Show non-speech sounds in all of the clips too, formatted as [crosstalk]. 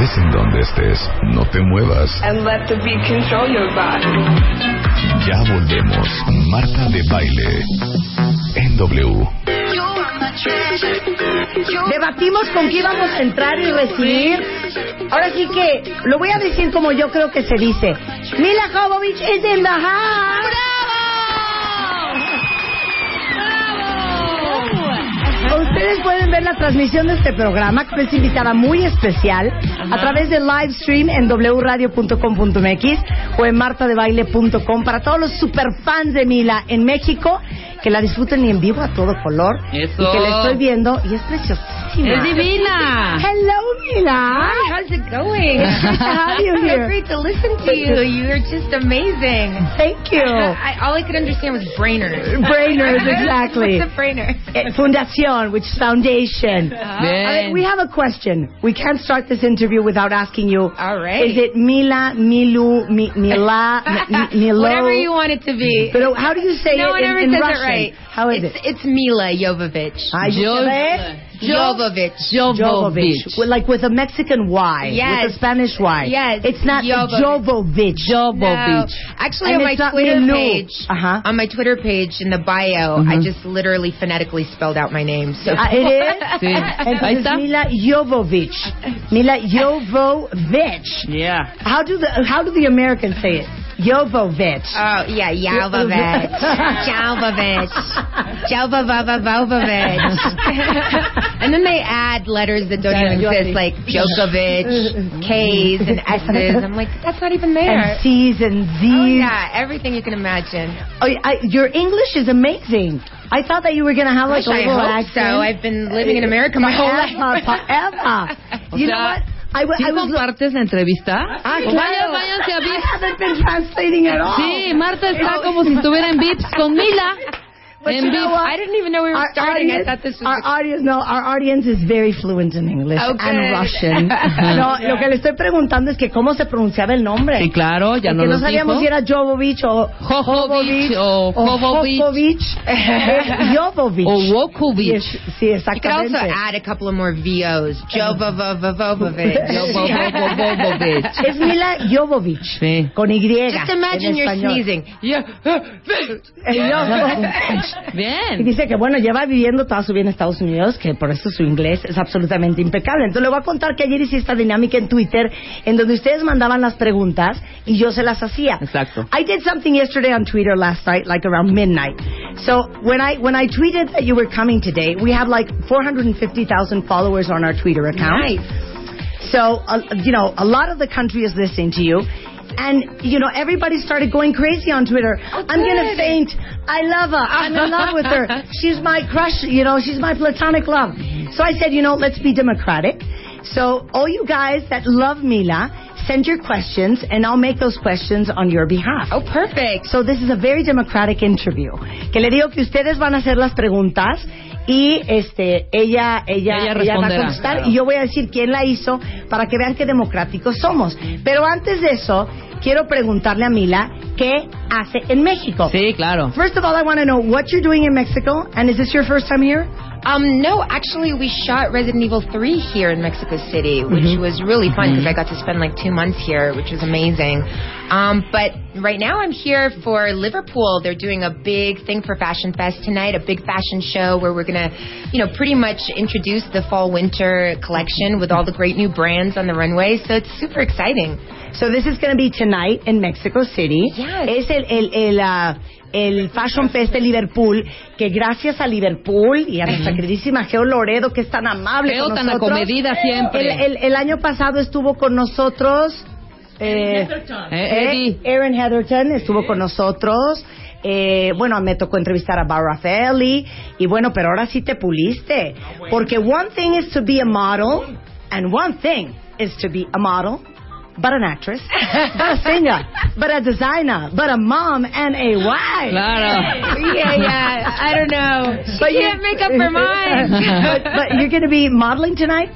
Estés en donde estés, no te muevas. And let the beat control your body. Ya volvemos. Marta de baile. En W. Debatimos con qué íbamos a entrar y recibir. Ahora sí que lo voy a decir como yo creo que se dice. Mila Jovovich is in the house. Ustedes pueden ver la transmisión de este programa, que es invitada muy especial, a través de live stream en wradio.com.mx o en martadebaile.com para todos los superfans de Mila en México, que la disfruten y en vivo a todo color. Eso. Y que la estoy viendo y es preciosísima. ¡Es divina! Hello, Mila. Hi, how's it going? It's great to have you [laughs] here. So great to listen to you. You're just amazing. Thank you. I, all I could understand was brainers. Brainers, [laughs] exactly. What's a brainer? Eh, Fundación, which is foundation. I mean, we have a question. We can't start this interview without asking you. All right. Is it Mila, Milu, Mi, Mila, [laughs] Mi- Milo? Whatever you want it to be. But how do you say no it in, ever in Russian? It right. How is it's, it? It's Mila Jovovich. You Jo- said it? Jovovich. Jovovich. With, like with a Mexican Y. Yes. With a Spanish Y. Yes. It's not Jovovich. Jovovich. No. Actually, And on my Twitter Milu. page, Uh-huh. on my Twitter page in the bio, I just literally phonetically spelled out my name. So Ah, it is? [laughs] Sí. Ahí Entonces. Mila Jovovich. Mila Jovovich. Yeah. How do the how do the Americans say it? Jovovich. Oh, yeah, Jalvovich. Jalvovich. Jalvovovovovich. and then they add letters that don't even exist, like Djokovic, [laughs] K's, and S's. I'm like, that's not even there. and C's and Z's. Oh, yeah, everything you can imagine. Oh, I, your English is amazing. I thought that you were going to have like Wish a I little hope accent. so. I've been living in America my whole life. Forever, forever. [laughs] You know what? I, w- ¿Sí I was compartes la entrevista? Ah, claro. vayan- váyanse Sí, Marta está como si estuviera en VIPs con Mila. But you know what? I didn't even know we were Our starting. I audience- thought this was. our audience, no, our audience is very fluent in English Oh, and. Russian. [laughs] no, lo que le estoy preguntando es que cómo se pronunciaba el nombre. Sí, claro, ya Porque no no lo sabíamos dijo. si era Jovovich o Jovovich o Jovovich. [laughs] Jovovich. O Wokovich. Sí, sí, You could also exactamente. add a couple of more VOs. Jovovovovovovich. Jovovich. Es Mila Jovovich. Sí. Con Y. Just imagine you're sneezing. Yeah. Jovovich. Y Bien. dice que bueno, lleva viviendo toda su vida en Estados Unidos, que por eso su inglés es absolutamente impecable. Entonces le voy a contar que ayer hice esta dinámica en Twitter, en donde ustedes mandaban las preguntas y yo se las hacía. Exacto. I did something yesterday on Twitter last night, like around midnight. So when I when I tweeted that you were coming today, we have like 450,000 followers on our Twitter account. Nice. So, uh, you know, a lot of the country is listening to you. And, you know, everybody started going crazy on Twitter. I'm going to faint. I love her. I'm in love with her. [laughs] She's my crush. You know, she's my platonic love. So I said, you know, let's be democratic. So all you guys that love Mila, send your questions, and I'll make those questions on your behalf. Oh, perfect. So this is a very democratic interview. Que le digo que ustedes van a hacer las preguntas y este ella ella Ella va a contestar claro. y yo voy a decir quién la hizo para que vean qué democráticos somos. Pero antes de eso, quiero preguntarle a Mila qué hace en México. Sí, claro. First of all, I want to know what you're doing in Mexico, and is this your first time here? Um, no, actually, we shot Resident Evil 3 here in Mexico City, which Mm-hmm. was really fun because I got to spend like two months here, which was amazing. Um, but right now I'm here for Liverpool. They're doing a big thing for Fashion Fest tonight, a big fashion show where we're gonna, you know, pretty much introduce the fall winter collection with all the great new brands on the runway. So it's super exciting. So this is going to be tonight in Mexico City. Yes. Es el, el, el, ah, el Fashion Fest de Liverpool, que gracias a Liverpool y a nuestra queridísima Geo Loredo, que es tan amable Geo con tan nosotros. acomedida siempre. El, el, el año pasado estuvo con nosotros... Eh, Eh, eh, Erin Heatherton estuvo con nosotros. Eh, bueno, me tocó entrevistar a Bar Raffaelli. Y bueno, pero ahora sí te puliste. Porque one thing is to be a model, and one thing is to be a model, but an actress, but a singer, but a designer, but a mom and a wife. Claro. Yeah, yeah. I don't know. She But you- can't make up her [laughs] mind. but, but you're going to be modeling tonight?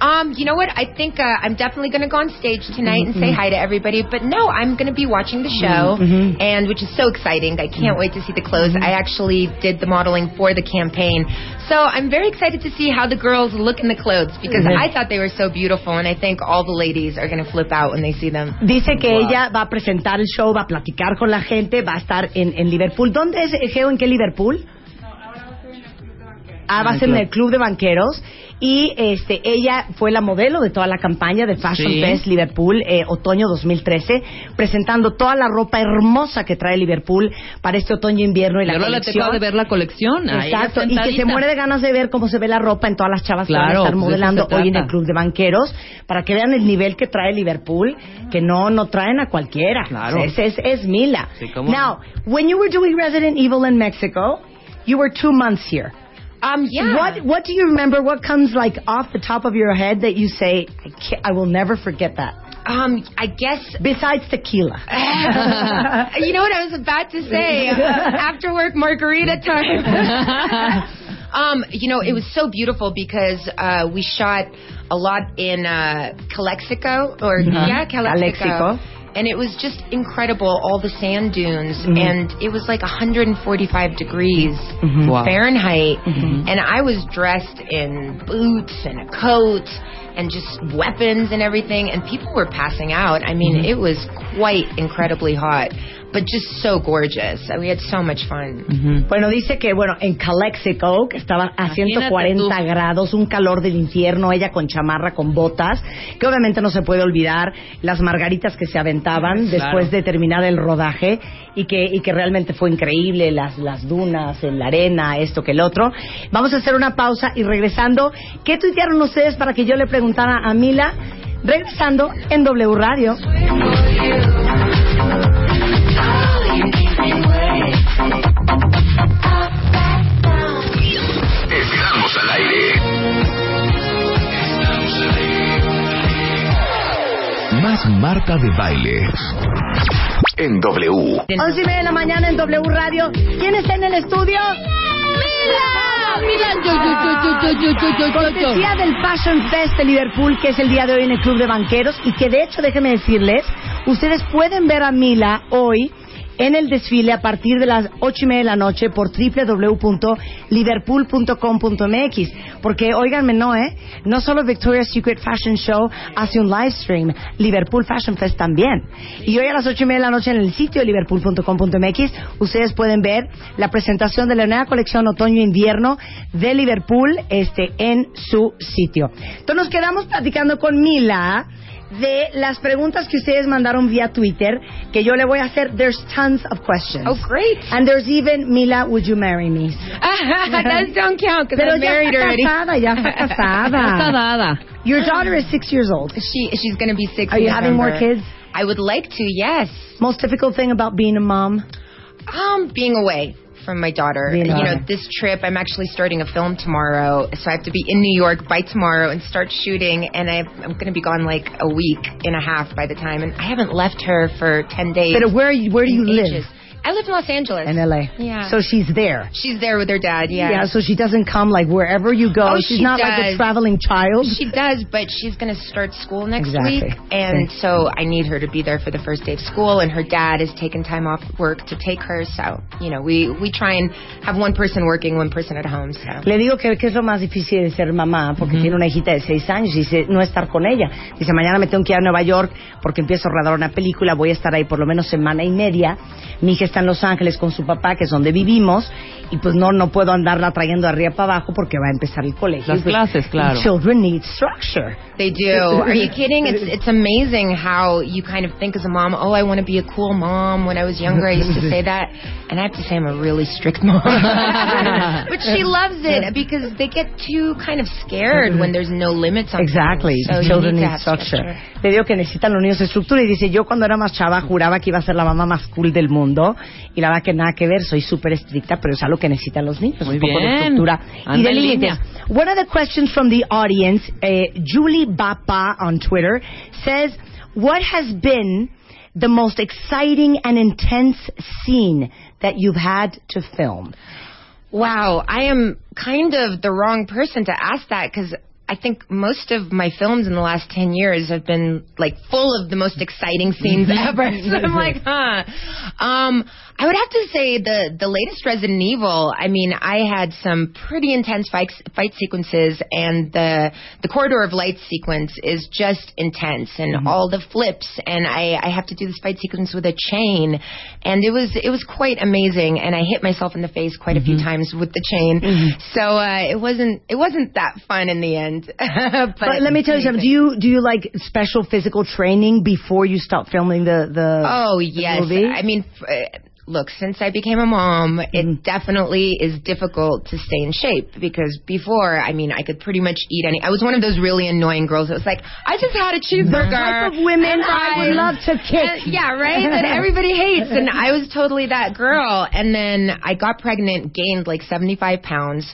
Um, you know what? I think uh, I'm definitely going to go on stage tonight and say mm-hmm. hi to everybody. But no, I'm going to be watching the show, mm-hmm. Mm-hmm. and which is so exciting. I can't wait to see the clothes. I actually did the modeling for the campaign, so I'm very excited to see how the girls look in the clothes because I thought they were so beautiful, and I think all the ladies are going to flip out when they see them. Dice que ella va a presentar el show, va a platicar con la gente, va a estar en, en Liverpool. ¿Dónde es, Geo? ¿En qué Liverpool? Ah, va a ser en el Club de Banqueros. Y este, ella fue la modelo de toda la campaña de Fashion Sí. Fest Liverpool eh, otoño 2013, presentando toda la ropa hermosa que trae Liverpool para este otoño-invierno y la le colección. toca de ver la colección. Exacto, y que se muere de ganas de ver cómo se ve la ropa en todas las chavas que van a Claro, estar pues modelando se hoy en el Club de Banqueros, para que vean el nivel que trae Liverpool, que no no traen a cualquiera. Claro. Es, es, es Mila. Sí, Now, when you were doing Resident Evil in Mexico, you were two months here. Um, yeah. What What do you remember? What comes like off the top of your head that you say, I, can't, I will never forget that? Um, I guess Besides tequila. [laughs] [laughs] you know what I was about to say? Uh, after work margarita time. [laughs] um, you know, it was so beautiful because uh, we shot a lot in uh, Calexico, or yeah, Calexico. Calexico. And it was just incredible, all the sand dunes, and it was like 145 degrees Wow. Fahrenheit, and I was dressed in boots and a coat and just weapons and everything, and people were passing out. I mean, it was quite incredibly hot, but just so gorgeous. We had so much fun. Bueno, dice que, bueno, en Calexico, que estaba a Imagínate 140 tú. grados, un calor del infierno, ella con chamarra, con botas, que obviamente no se puede olvidar las margaritas que se después de terminar el rodaje y que, y que realmente fue increíble, las, las dunas, en la arena, esto que el otro. Vamos a hacer una pausa y regresando, ¿qué tuitearon ustedes para que yo le preguntara a Mila? Regresando en W Radio. Estamos al aire. Marta de Baile. En W. 11 y media de la mañana en W Radio. ¿Quién está en el estudio? Milan, yo, yo, yo, Cortesía del Passion Fest de Liverpool, que es el día de hoy en el Club de Banqueros, y que de hecho, déjenme decirles, ustedes pueden ver a Mila hoy en el desfile a partir de las ocho y media de la noche por www.liverpool.com.mx. Porque, óiganme, no, ¿eh? No solo Victoria's Secret Fashion Show hace un live stream, Liverpool Fashion Fest también. Y hoy a las ocho y media de la noche en el sitio liverpool.com.mx, ustedes pueden ver la presentación de la nueva colección otoño-invierno de Liverpool este, en su sitio. Entonces nos quedamos platicando con Mila de las preguntas que ustedes mandaron vía Twitter, que yo le voy a hacer. There's tons of questions. Oh, great. And there's even, Mila, would you marry me? [laughs] that don't count because I'm married already. casada, ya está [laughs] Está casada. dada. Your daughter is six years old. She she's going to be six. Are you having more kids? I would like to. Yes. Most difficult thing about being a mom? Um, being away from my daughter. You know, this trip, I'm actually starting a film tomorrow, so I have to be in New York by tomorrow and start shooting. And I, I'm going to be gone like a week and a half by the time, and I haven't left her for ten days. But where, where do you in live? I live in Los Angeles. In LA. Yeah. So she's there. She's there with her dad. Yeah. Yeah, so she doesn't come like wherever you go. Oh, she's she not like a does. traveling child. She does, but she's going to start school next Exactly. week, and Okay. so I need her to be there for the first day of school. And her dad is taking time off work to take her, so you know we we try and have one person working, one person at home. So Le digo que, que es lo más difícil de ser mamá, porque tiene una hijita de seis años y dice no estar con ella. Dice, mañana me tengo que ir a Nueva York porque empiezo a rodar una película, voy a estar ahí por lo menos semana y media. Mi hija está en Los Ángeles con su papá, que es donde vivimos, y pues no no puedo andarla trayendo arriba para abajo porque va a empezar el colegio. Las pues, clases, claro. Children need structure. they do. Are you kidding? It's it's amazing how you kind of think as a mom. Oh, I want to be a cool mom. When I was younger, I used to say that, and I have to say I'm a really strict mom. [laughs] but she loves it because they get too kind of scared when there's no limits on Exactly. So Children need have structure. Le digo que necesitan los niños estructura y dice, yo cuando era más chava juraba que iba a ser la mamá más cool del mundo y la verdad que nada que ver, soy súper estricta, pero es algo que necesitan los niños, Muy un poco de bien. estructura y Anda de en límites. línea. One of the questions from the audience, eh, Julie Bapa on Twitter, says, what has been the most exciting and intense scene that you've had to film? Wow, I am kind of the wrong person to ask that because I think most of my films in the last 10 years have been like full of the most exciting scenes [laughs] ever. [laughs] So I'm like, huh. Um, I would have to say the the latest Resident Evil. I mean, I had some pretty intense fight fight sequences, and the the corridor of light sequence is just intense, and all the flips, and I I have to do this fight sequence with a chain, and it was it was quite amazing, and I hit myself in the face quite a few times with the chain, so uh, it wasn't it wasn't that fun in the end. [laughs] but, But let me tell you something. Do you do you like special physical training before you start filming the the? Oh the yes, movie? I mean. f- uh, Look, since I became a mom, Mm-hmm. it definitely is difficult to stay in shape because before, I mean, I could pretty much eat any. I was one of those really annoying girls that was like, I just had a cheeseburger. The type of women and I would love to kick. And- yeah, right. That [laughs] everybody hates, and I was totally that girl. And then I got pregnant, gained like seventy five pounds.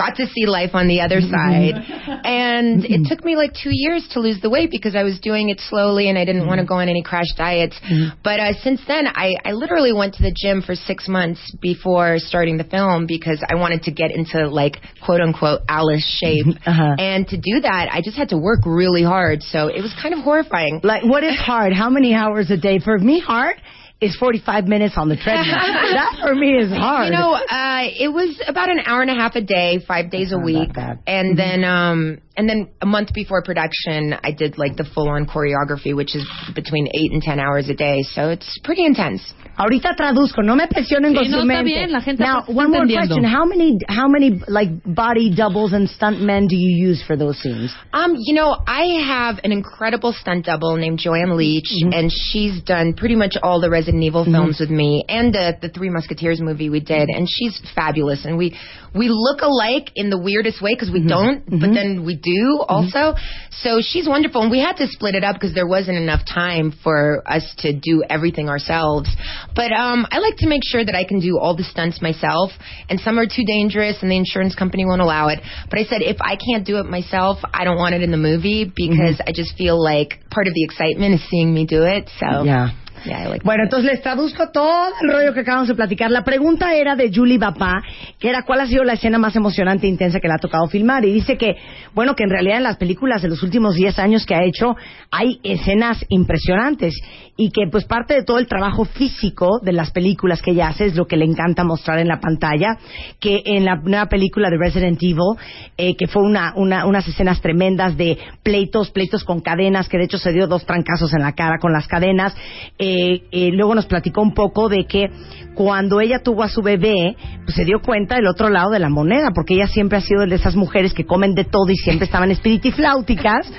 Got to see life on the other mm-hmm. side. [laughs] And it mm-hmm. took me like two years to lose the weight because I was doing it slowly and I didn't want to mm-hmm. go on any crash diets. But uh, since then, I, I literally went to the gym for six months before starting the film because I wanted to get into like quote unquote Alice shape. Uh-huh. And to do that, I just had to work really hard. So it was kind of horrifying. Like, what is hard? How many hours a day? For me, hard is 45 minutes on the treadmill. [laughs] that for me is hard. You know, uh, it was about an hour and a half a day, five days a week, and then um, and then a month before production, I did like the full-on choreography, which is between eight and ten hours a day. So it's pretty intense. Ahorita traduzco, no me presionen con su no, está mente. bien, la gente now, one more question. How many, how many, like, body doubles and stunt men do you use for those scenes? Um, you know, I have an incredible stunt double named Joanne Leach, and she's done pretty much all the Resident Evil mm-hmm. films with me, and the the Three Musketeers movie we did, and she's fabulous. And we we look alike in the weirdest way because we mm-hmm. don't, but mm-hmm. then we do also. So she's wonderful, and we had to split it up because there wasn't enough time for us to do everything ourselves. But um, I like to make sure that I can do all the stunts myself, and some are too dangerous, and the insurance company won't allow it. But I said if I can't do it myself, I don't want it in the movie because I just feel like part of the excitement is seeing me do it. So Yeah. Bueno, entonces les traduzco todo el rollo que acabamos de platicar. La pregunta era de Julie Bapá, que era cuál ha sido la escena más emocionante e intensa que le ha tocado filmar. Y dice que, bueno, que en realidad en las películas de los últimos 10 años que ha hecho hay escenas impresionantes. Y que pues parte de todo el trabajo físico de las películas que ella hace es lo que le encanta mostrar en la pantalla. Que en la nueva película de Resident Evil, eh, que fue una, una- unas escenas tremendas de pleitos, pleitos con cadenas, que de hecho se dio dos trancazos en la cara con las cadenas. Eh, eh, luego nos platicó un poco de que cuando ella tuvo a su bebé, pues se dio cuenta del otro lado de la moneda, porque ella siempre ha sido de esas mujeres que comen de todo y siempre estaban espiritifláuticas.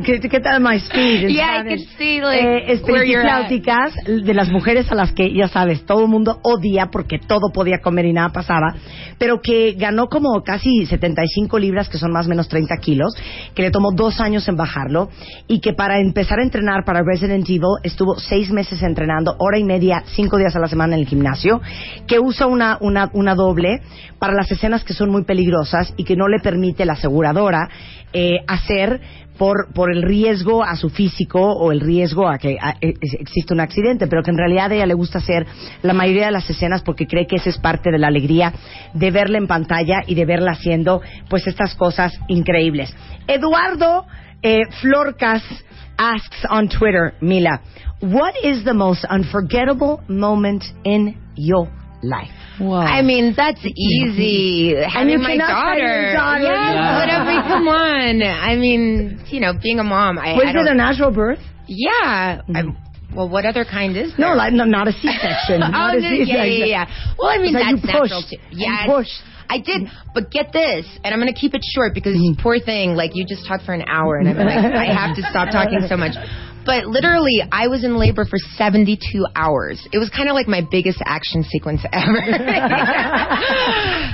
¿Qué, qué tal my speed? Yeah, I could see, like, Eh, where you're at. espiritifláuticas de las mujeres a las que, ya sabes, todo el mundo odia porque todo podía comer y nada pasaba, pero que ganó como casi 75 libras, que son más o menos 30 kilos, que le tomó dos años en bajarlo y que para empezar a entrenar para Resident Evil estuvo seis meses entrenando, hora y media, cinco días a la semana en el gimnasio, que usa una, una, una doble para las escenas que son muy peligrosas y que no le permite la aseguradora eh, hacer por, por el riesgo a su físico o el riesgo a que a- e- existe un accidente, pero que en realidad a ella le gusta hacer la mayoría de las escenas porque cree que esa es parte de la alegría de verla en pantalla y de verla haciendo pues estas cosas increíbles. Eduardo eh, Florcas asks on Twitter, Mila, what is the most unforgettable moment in your life? Wow. I mean, that's easy. Having you my daughter. daughter. Yes, Yeah. whatever. Come on. I mean, you know, being a mom. I, Was I it a natural birth? Yeah. I'm, well, what other kind is there? No, like, no not a C-section. oh, [laughs] not a no, yeah, C-section. yeah, yeah. Well, I mean, you that's natural too. Yeah, pushed. I did, but get this, and I'm going to keep it short because Mm-hmm. poor thing, like you just talked for an hour, and I'm like, I have to stop talking so much. But literally, I was in labor for 72 hours. It was kind of like my biggest action sequence [laughs] ever.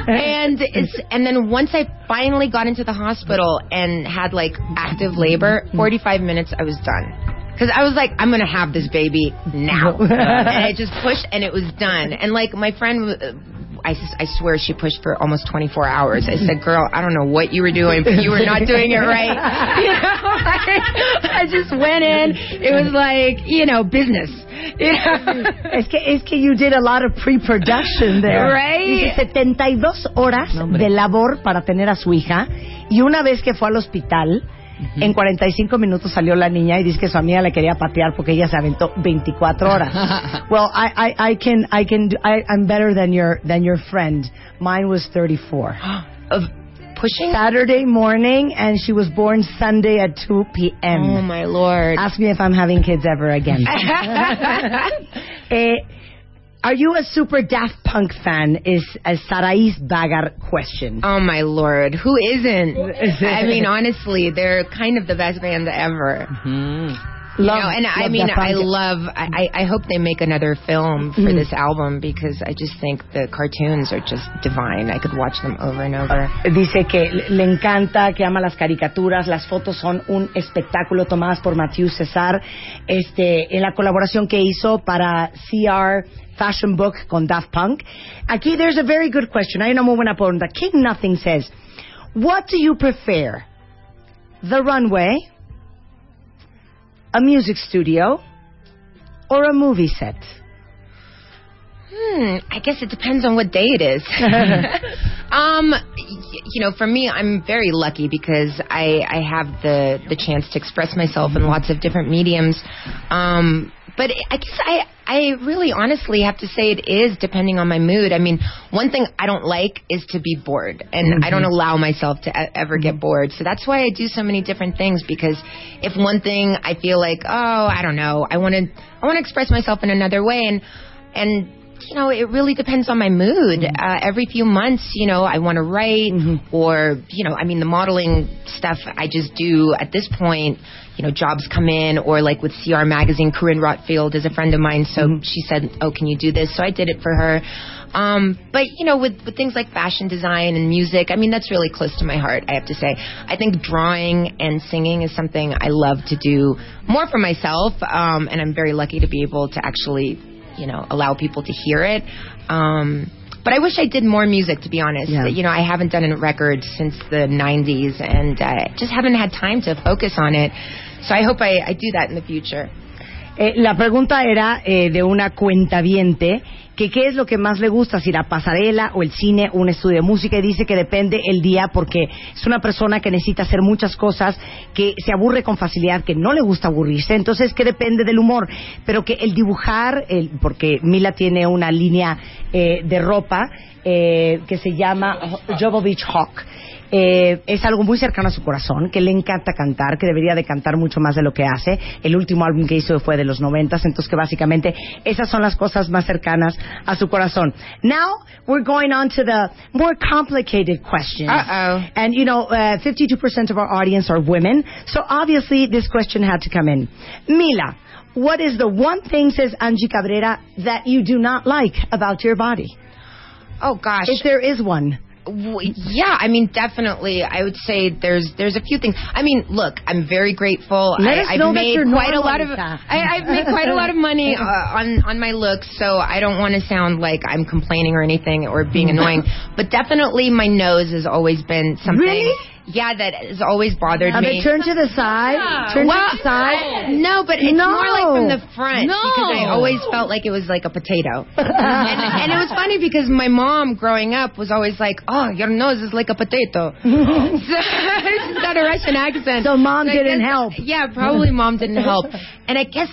and it's, and then once I finally got into the hospital and had like active labor, 45 minutes, I was done. Because I was like, I'm gonna have this baby now, [laughs] and I just pushed, and it was done. And like my friend, uh, I, swear she pushed for almost 24 hours. I said, "Girl, I don't know what you were doing, but you were not doing it right." [laughs] You know, [laughs] I just went in. It was like, you know, business. [laughs] You know? Es que, es que you did a lot of pre-production there. Right? Dice 72 horas de labor para tener a su hija Y una vez que fue al hospital, en 45 minutos salió la niña y dice que su amiga le quería patear porque ella se aventó 24 horas. [laughs] well, I, I, I can, I can, do, I, I'm better than your, than your friend. Mine was 34. [gasps] Of pushing? Saturday morning, and she was born Sunday at 2 p.m. Oh my lord. Ask me if I'm having kids ever again. [laughs] [laughs] Eh, are you a super Daft Punk fan? Is a Sarai's Bagar question. Oh my lord, who isn't? I mean, honestly, they're kind of the best band ever. You Love- know, and I mean. I love. I, I hope they make another film for this album because I just think the cartoons are just divine. I could watch them over and over. Dice que le le encanta, que ama las caricaturas, las fotos son un espectáculo tomadas por Matthew Cesar, este, en la colaboración que hizo para CR Fashion Book con Daft Punk. Aquí there's a very good question. Hay una muy buena pregunta. King Nothing says, what do you prefer? The runway, a music studio, or a movie set? Hmm, I guess it depends on what day it is. [laughs] um, y- you know, for me, I'm very lucky because I I have the the chance to express myself in lots of different mediums. Um, but I guess I I really honestly have to say it is depending on my mood. I mean, one thing I don't like is to be bored, and I don't mm-hmm. allow myself to ever get mm-hmm. bored. So that's why I do so many different things because if one thing I feel like, oh, I don't know, I want to I want to express myself in another way, and and you know, it really depends on my mood. Mm-hmm. Uh, every few months, you know, I want to write, or you know, I mean, the modeling stuff I just do at this point. You know, jobs come in, or like with CR Magazine, Carine Roitfeld is a friend of mine, so she said, "Oh, can you do this?" So I did it for her. Um, but you know, with, with things like fashion design and music, I mean, that's really close to my heart. I have to say, I think drawing and singing is something I love to do more for myself, um, and I'm very lucky to be able to actually you know allow people to hear it um but I wish I did more music, to be honest. Yeah. You know, I haven't done a record since the 90s and uh, just haven't had time to focus on it. So I hope I, I do that in the future. Eh, la pregunta era eh, de una cuentaviente que qué es lo que más le gusta, si la pasarela o el cine o un estudio de música y dice que depende el día porque es una persona que necesita hacer muchas cosas, que se aburre con facilidad, que no le gusta aburrirse, entonces que depende del humor, pero que el dibujar, el, porque Mila tiene una línea eh, de ropa eh, que se llama Jovovich Hawk. Eh, es algo muy cercano a su corazón, que le encanta cantar, que debería de cantar mucho más de lo que hace. El último álbum que hizo fue de los noventas, entonces que básicamente esas son las cosas más cercanas a su corazón. Now we're going on to the more complicated questions. Uh-oh. And you know, uh, 52% of our audience are women, so obviously this question had to come in. Mila, what is the one thing, says Angie Cabrera, that you do not like about your body? Oh gosh. If there is one. W- Yeah, I mean, definitely. I would say there's there's a few things. I mean, look, I'm very grateful. Let I, that made quite a lot of I, I've made quite a lot of money [laughs] uh, on on my looks, so I don't want to sound like I'm complaining or anything or being [laughs] annoying. But definitely, my nose has always been something. Really? Yeah, that has always bothered Now me. they turn to the side. Turn well, to the side. no, but it's No. more like from the front No. because I always felt like it was like a potato. [laughs] and, and it was funny because my mom growing up was always like, "Oh, your nose is like a potato." so, [laughs] [laughs] she's got a Russian accent. So mom I didn't guess- help. Yeah, probably mom didn't help. And I guess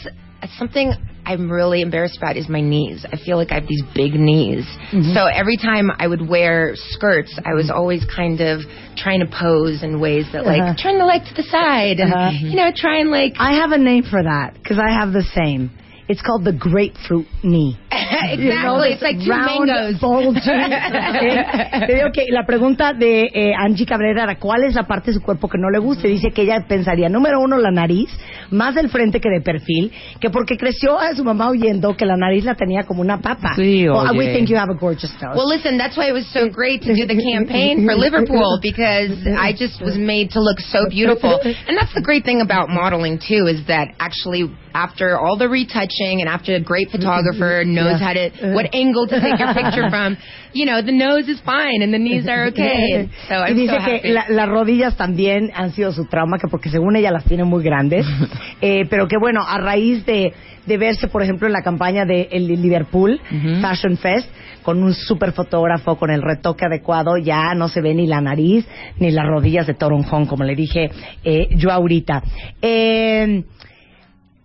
something I'm really embarrassed about is my knees. I feel like I have these big knees. Mm-hmm. So every time I would wear skirts, I was always kind of trying to pose in ways that like Uh-huh. turn the leg to the side and Uh-huh. you know try and like I have a name for that because I have the same. It's called the grapefruit knee. [laughs] exactly. You know, it's like two round, mangoes. [laughs] [laughs] Eh, te digo que la pregunta de eh, Angie Cabrera era ¿cuál es la parte de su cuerpo que no le gusta? Y dice que ella pensaría, número uno, la nariz, más del frente que de perfil, que porque creció a su mamá oyendo que la nariz la tenía como una papa. Sí, Well, we think you have a gorgeous nose. Well, listen, that's why it was so great to do the campaign for Liverpool because I just was made to look so beautiful. And that's the great thing about modeling too is that actually after all the retouching and after a great photographer [laughs] knows how to what angle to take your picture from, [laughs] you know, the nose is fine and the knees are okay. So y I'm dice so que happy. la- las rodillas también han sido su trauma, que porque según ella las tiene muy grandes, [laughs] eh, pero que bueno, a raíz de, de verse, por ejemplo, en la campaña de el Liverpool Fashion Fest, con un super fotógrafo, con el retoque adecuado, ya no se ve ni la nariz ni las rodillas de toronjón, como le dije eh, yo ahorita. Eh,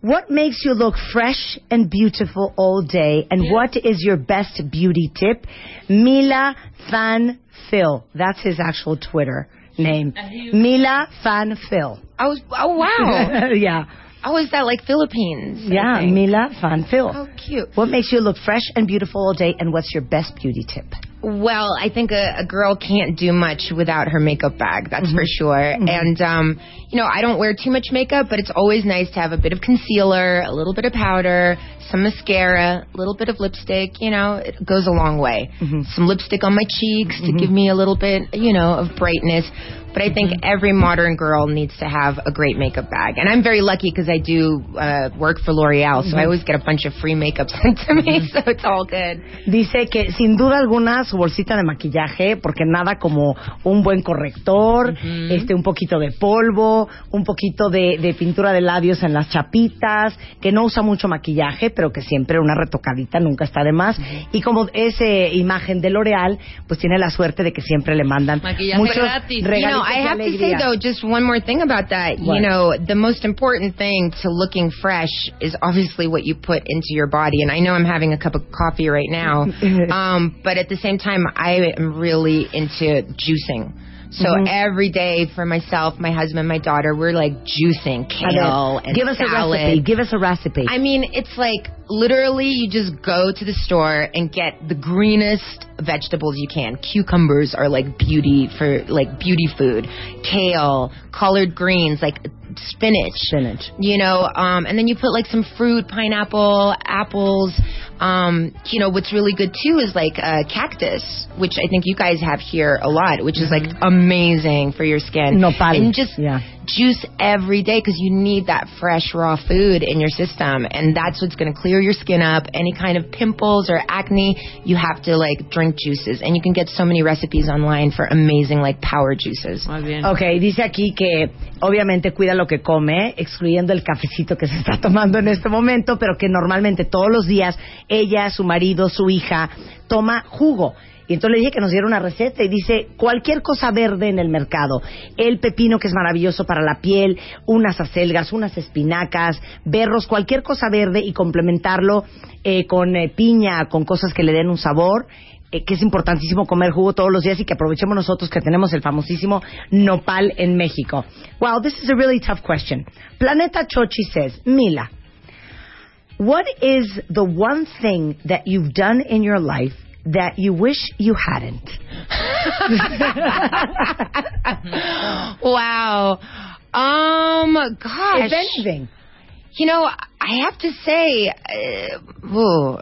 What makes you look fresh and beautiful all day? And what is your best beauty tip? Mila Fan Phil. That's his actual Twitter name. Mila Fan Phil. I was oh wow. [laughs] yeah. Oh, is that like Philippines? Yeah. Mila Fan Phil. Oh, cute. What makes you look fresh and beautiful all day? And what's your best beauty tip? Well, I think a, a girl can't do much without her makeup bag. That's for mm-hmm. sure. Mm-hmm. And um, you know, I don't wear too much makeup, but it's always nice to have a bit of concealer, a little bit of powder, some mascara, a little bit of lipstick. You know, it goes a long way. Mm-hmm. Some lipstick on my cheeks to give me a little bit, you know, of brightness. But I think every modern girl needs to have a great makeup bag. And I'm very lucky because I do uh, work for L'Oreal, so I always get a bunch of free makeup [laughs] sent to me, so it's all good. Dice que sin duda alguna su bolsita de maquillaje, porque nada como un buen corrector, este un poquito de polvo, un poquito de, de pintura de labios en las chapitas, que no usa mucho maquillaje, pero que siempre una retocadita nunca está de más. Y como es eh, imagen de L'Oreal, pues tiene la suerte de que siempre le mandan Maquillaje muchos gratis. You know, I have to say though, just one more thing about that. What? You know, the most important thing to looking fresh is obviously what you put into your body. And I know I'm having a cup of coffee right now, [laughs] um, but at the same time, I am really into juicing. So Mm-hmm. every day for myself, my husband, my daughter, we're like juicing kale and give us a recipe. Give us a recipe. I mean, it's like literally you just go to the store and get the greenest vegetables you can. Cucumbers are like beauty for like beauty food. Kale, collard greens, like spinach. Spinach. You know, um, and then you put like some fruit, pineapple, apples. Um, you know, what's really good too is like uh, cactus, which I think you guys have here a lot, which is like amazing for your skin. Nopal. And just Yeah. juice every day because you need that fresh raw food in your system and that's what's going to clear your skin up any kind of pimples or acne you have to like drink juices and you can get so many recipes online for amazing like power juices Muy bien. Ok, dice aquí que obviamente cuida lo que come, excluyendo el cafecito que se está [laughs] tomando en este momento, pero que normalmente todos los días ella, su marido, su hija toma jugo. Y entonces le dije que nos diera una receta y dice cualquier cosa verde en el mercado. El pepino que es maravilloso para la piel, unas acelgas, unas espinacas, berros, cualquier cosa verde y complementarlo eh, con eh, piña, con cosas que le den un sabor eh, que es importantísimo comer jugo todos los días y que aprovechemos nosotros que tenemos el famosísimo nopal en México. Wow, this is a really tough question. Planeta Chochi says, Mila, what is the one thing that you've done in your life that you wish you hadn't? [laughs] wow um gosh If anything. you know i have to say uh, ooh.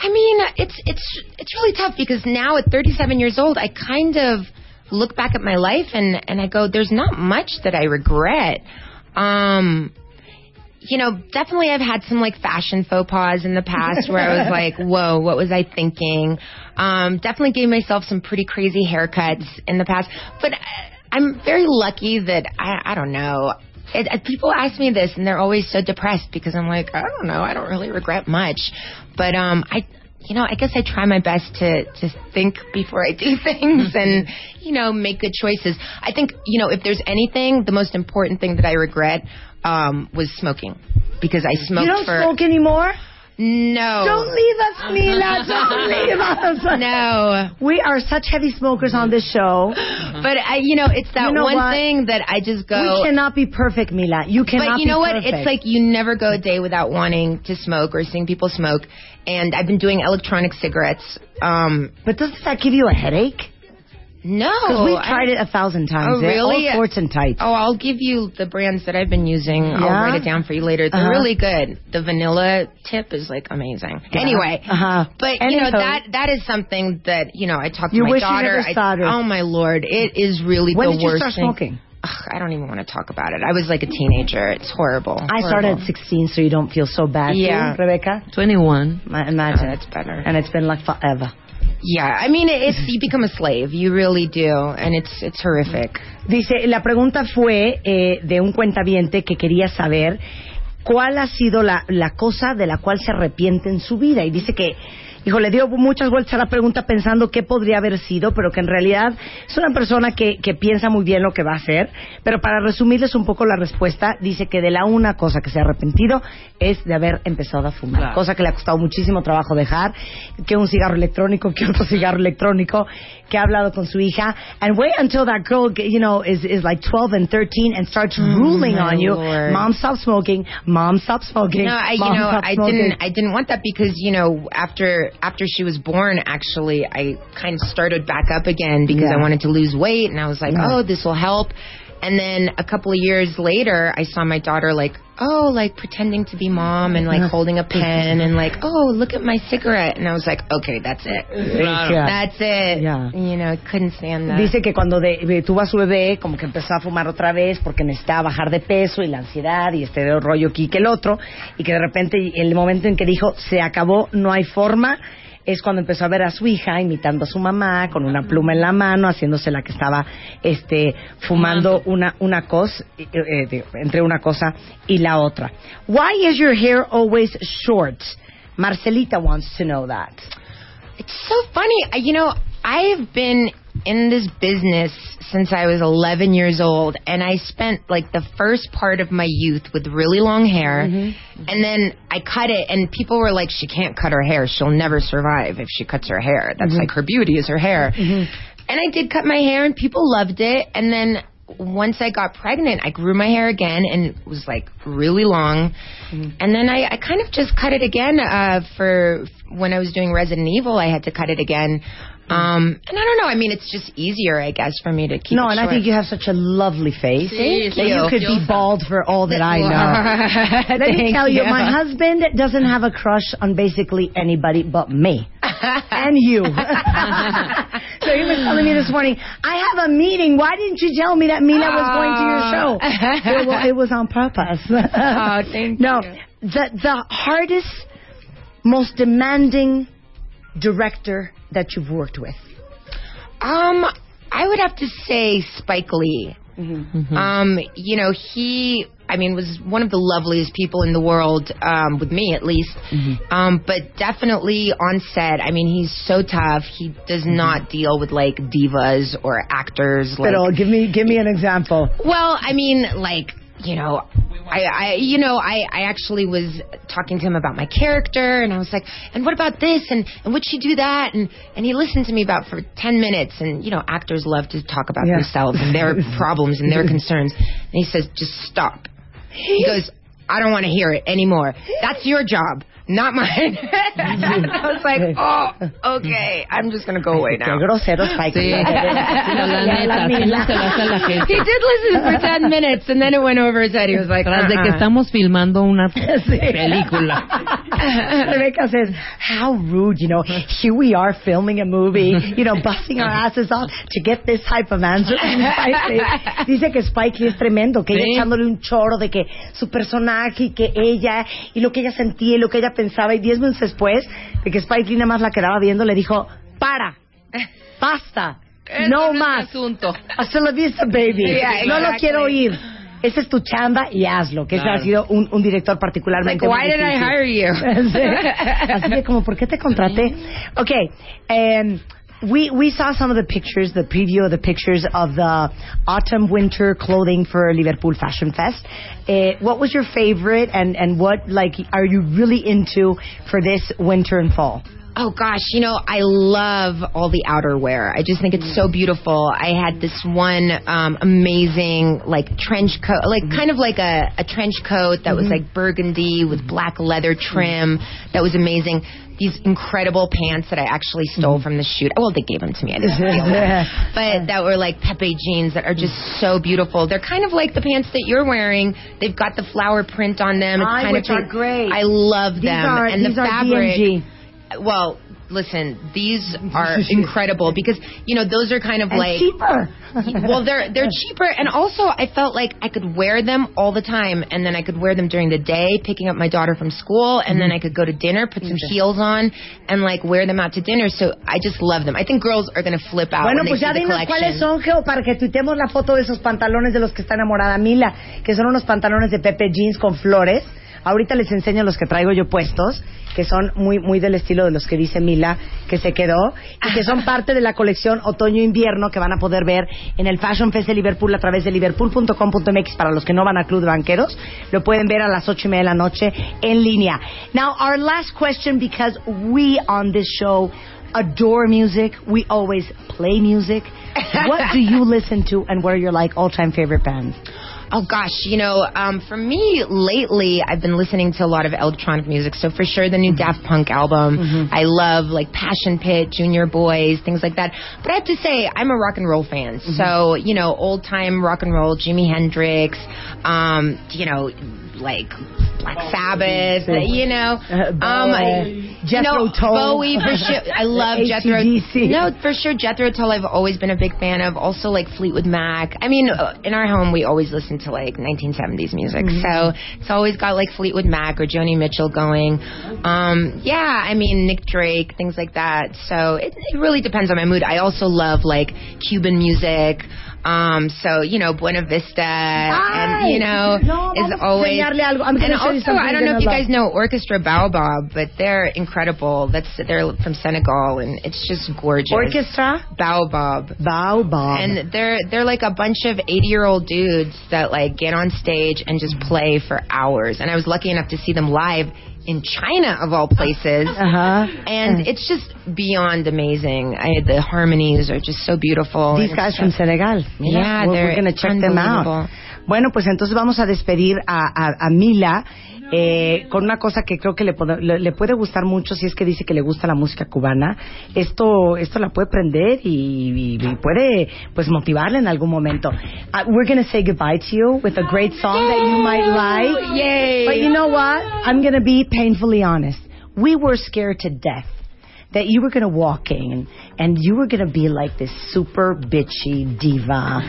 I mean, it's it's it's really tough because now at 37 years old, I kind of look back at my life and and I go, there's not much that I regret. Um, you know, definitely I've had some like fashion faux pas in the past where I was [laughs] like, whoa, what was I thinking? Um, definitely gave myself some pretty crazy haircuts in the past, but I'm very lucky that I I don't know. It, uh, people ask me this and they're always so depressed because I'm like, I don't know, I don't really regret much, but um, I you know, I guess I try my best to to think before I do [laughs] things and you know make good choices. I think you know if there's anything, the most important thing that I regret um, was smoking because I smoked You don't for smoke anymore? no, Don't leave us, Mila. [laughs] Don't leave us. no. We are such heavy smokers on this show. [gasps] But I, you know, it's that You know one what? thing that I just go. We cannot be perfect, Mila. You cannot but you know what? perfect. It's like you never go a day without wanting to smoke or seeing people smoke. And I've been doing electronic cigarettes. Um, But doesn't that give you a headache? No, Because we've I- tried it a thousand times. Oh, really? All sorts and types. Oh, I'll give you the brands that I've been using. I'll write it down for you later. They're Uh-huh. really good. The vanilla tip is like amazing. Anyway, Uh-huh. but you know Anywho. that that is something that you know I talked to You my wish you daughter. never I- oh my lord, it is really when the did you start smoking? ugh, I don't even want to talk about it. I was like a teenager. It's horrible. I started at 16, so you don't feel so bad. too, Yeah. Rebecca. 21. Ma- Imagine. Oh, that's better. And it's been like forever. Yeah, I mean, it's you become a slave. You really do, and it's it's horrific. Dice, la pregunta fue eh, de un cuentaviente que quería saber cuál ha sido la, la cosa de la cual se arrepiente en su vida. Y dice que, hijo, le dio muchas vueltas a la pregunta pensando qué podría haber sido, pero que en realidad es una persona que, que piensa muy bien lo que va a hacer. Pero para resumirles un poco la respuesta, dice que de la una cosa que se ha arrepentido es de haber empezado a fumar. Claro. Cosa que le ha costado muchísimo trabajo dejar, que un cigarro electrónico, que otro [laughs] cigarro electrónico, que ha hablado con su hija. And wait until that girl, you know, is, is like 12 and 13 and starts ruling my on you. Lord. Mom, stop smoking. Mom, stop smoking. No, I, you Mom, know, I smoking. didn't, I didn't want that because you know, after after she was born, actually, I kind of started back up again because Yeah. I wanted to lose weight, and I was like, Yeah. oh, this will help. And then a couple of years later, I saw my daughter like, oh, like pretending to be mom and like holding a pen and like, oh, look at my cigarette, and I was like, okay, that's it, that's it. Yeah. You know, I couldn't stand that. Dice que cuando de- de- tuvo a su bebé, como que empezó a fumar otra vez porque necesitaba bajar de peso y la ansiedad y este rollo aquí que el otro, y que de repente el momento en que dijo se acabó, no hay forma, es cuando empezó a ver a su hija imitando a su mamá con una pluma en la mano, haciéndose la que estaba este fumando una una cosa eh, eh, entre una cosa y la otra. Why is your hair always short? Marcelita wants to know that. It's so funny. You know, I've been in this business since I was 11 years old, and I spent like the first part of my youth with really long hair, mm-hmm. Mm-hmm. and then I cut it, and people were like, "She can't cut her hair. She'll never survive if she cuts her hair. That's mm-hmm. like her beauty is her hair." And I did cut my hair, and people loved it. And then once I got pregnant, I grew my hair again, and it was like really long. And then I, I kind of just cut it again uh, for when I was doing Resident Evil. I had to cut it again. Um, and I don't know. I mean, it's just easier, I guess, for me to keep. No, and I think you have such a lovely face. Thank that you you. could be bald for all that I [laughs] know. Let me tell you, my husband doesn't have a crush on basically anybody but me. [laughs] and you. [laughs] so he was telling me this morning, I have a meeting. Why didn't you tell me that Mila was going to your show? it, well, it was on purpose. Oh, thank no, you. the the hardest, most demanding director that you've worked with. Um, I would have to say Spike Lee. Mm-hmm. Um, you know, he, I mean, was one of the loveliest people in the world, um, with me at least. Mm-hmm. Um, but definitely on set, I mean, he's so tough. He does Mm-hmm. not deal with like divas or actors. Like, Pero give me give me an example. well, I mean, like, you know, I, I, you know, I, I actually was talking to him about my character, and I was like, and what about this, and and would she do that, and and he listened to me about for ten minutes, and you know, actors love to talk about Yeah. themselves and their [laughs] problems and their [laughs] concerns, and he says, just stop. He [laughs] goes, I don't want to hear it anymore. That's your job, not mine. [laughs] I was like, [laughs] oh, okay, I'm just gonna go away Qué now. grosero Spike Sí, la, la neta, se le hace a la gente. He did listen for [laughs] 10 minutes and then it went over his head. He was like, Tras de que uh-uh. estamos filmando una película. Rebecca says, how rude, you know, here we are filming a movie, you know, busting our asses off to get this type of answer Spike. Dice que Spike Lee es tremendo, que ella Sí. echándole un choro de que su personaje y que ella, y lo que ella sentía y lo que ella pensaba, y diez minutos después de que Spike Lee nada más la quedaba viendo, le dijo, para, basta, no más. asunto. Hasta la vista, baby. Yeah, No lo quiero oír. Esa es tu chamba y hazlo, que ese Claro. ha sido un, un director Like, particularmente why muy did I hire you? [laughs] Sí. Así que como, ¿por qué te contraté? [laughs] Okay, um, we, we saw some of the pictures, the preview of the pictures of the autumn-winter clothing for Liverpool Fashion Fest. Uh, what was your favorite and, and what, like, are you really into for this winter and fall? Oh gosh, you know, I love all the outerwear. I just think it's so beautiful. I had this one um amazing like trench coat, like kind of like a, a trench coat that was like burgundy with black leather trim. That was amazing. These incredible pants that I actually stole mm-hmm. from the shoot. Well, they gave them to me. I didn't steal them. [laughs] But that were like Pepe jeans that are just so beautiful. They're kind of like the pants that you're wearing. They've got the flower print on them. It's Ay, kind which of are great. I love These them are, and these the are fabric DMG. well, listen, these [laughs] are incredible because you know those are kind of And like cheaper. well, they're they're [laughs] cheaper, and also I felt like I could wear them all the time, and then I could wear them during the day, picking up my daughter from school, and then mm-hmm. I could go to dinner, put some heels on, and like wear them out to dinner. So I just love them. I think girls are gonna flip out Bueno, when pues they ya see the dinos cuáles son, Geo, para que tuitemos la foto de esos pantalones de los que está enamorada Mila, que son unos pantalones de Pepe Jeans con flores. Ahorita les enseño los que traigo yo puestos, que son muy muy del estilo de los que dice Mila que se quedó y que son parte de la colección otoño-invierno que van a poder ver en el Fashion Fest de Liverpool a través de liverpool.com.mx para los que no van a Club de Banqueros. Lo pueden ver a las ocho y media de la noche en línea. Now, our last question because we on this show adore music. We always play music. What do you listen to and what are your like all-time favorite bands? Oh gosh, you know, um, for me lately, I've been listening to a lot of electronic music. So for sure, the new Daft Punk album. I love like Passion Pit, Junior Boys, things like that. But I have to say, I'm a rock and roll fan. So you know, old time rock and roll, Jimi Hendrix, um, you know, like Black Sabbath, you know, [laughs] Uh, um, Bowie, you Jethro know, Tull. Bowie for sure. I [laughs] love Jethro. AC/DC. No, for sure, Jethro Tull. I've always been a big fan of. Also, like Fleetwood Mac. I mean, uh, in our home, we always listen to like 1970s music, so it's always got like Fleetwood Mac or Joni Mitchell going. Um, yeah, I mean Nick Drake, things like that. So it, it really depends on my mood. I also love like Cuban music. Um, so you know, Buena Vista, and you know, no, is always. algo. I'm and gonna show you also, I don't know if you guys know Orchestra Baobab, but they're incredible. That's they're from Senegal, and it's just gorgeous. Orchestra? Baobab. Baobab. And they're they're like a bunch of eighty year old dudes that like get on stage and just play for hours. And I was lucky enough to see them live in China of all places. [laughs] uh-huh. And it's just beyond amazing. I, the harmonies are just so beautiful. These guys from Senegal. Yeah, we're, they're we're gonna check them out. Bueno, pues entonces vamos a despedir a, a, a Mila eh, con una cosa que creo que le, puede- le, le puede gustar mucho si es que dice que le gusta la música cubana. Esto, esto la puede prender y, y- y puede pues motivarle en algún momento. Uh, we're gonna say goodbye to you with a great song that you might like. Yay. But you know what? I'm gonna be painfully honest. We were scared to death that you were going to walk in and you were going to be like this super bitchy diva,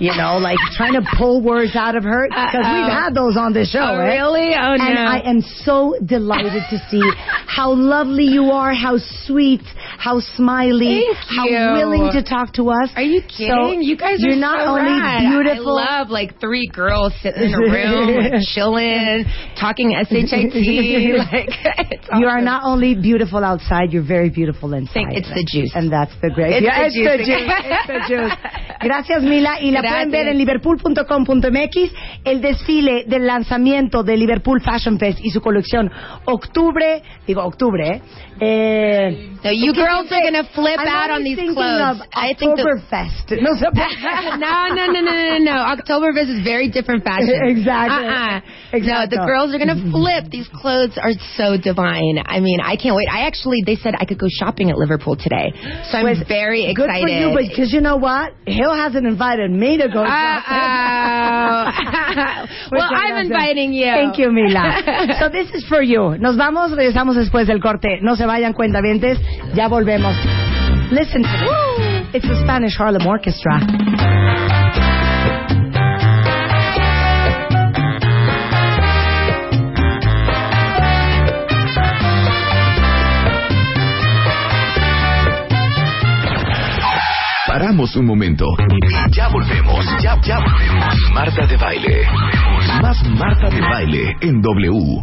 you know, like trying to pull words out of her because we've had those on the show. Oh, right? really? Oh, and no. I am so delighted to see how lovely you are, how sweet, how smiley, how willing to talk to us. Are you So kidding? you guys you're not so only rad. beautiful. I love like three girls sitting in a room, like, [laughs] chilling, talking shit. [laughs] Like [laughs] it's You are not only beautiful outside, you're very beautiful inside. Think it's the juice. And that's the great. It's Yeah, the it's juice. the juice. It's the juice. Gracias, Mila. Y la pueden ver en liverpool.com.mx. El desfile del lanzamiento de Liverpool Fashion Fest y su colección octubre, digo octubre, eh. eh No, you girls are gonna flip I'm out on these clothes. I think Oktoberfest. No sé por qué. [laughs] no, no, no, no, no, no. Oktoberfest is very different fashion. [laughs] Exactly. Uh-uh. Exacto. No, the girls are gonna flip. These clothes are so divine. I mean, I can't wait. I actually, they said I could go shopping at Liverpool today, so I'm Pues, very Good for you, but because you know what? Hill hasn't invited me to go. Uh-oh. well, I'm inviting you. Thank you, Mila. [laughs] so this is for you. Nos vamos, regresamos después del corte. No se vayan, cuentavientes. Ya volvemos. Listen to this. It's the Spanish Harlem Orchestra. Un momento. Ya volvemos. Ya, ya volvemos. Marta de baile. Más Marta de baile en W.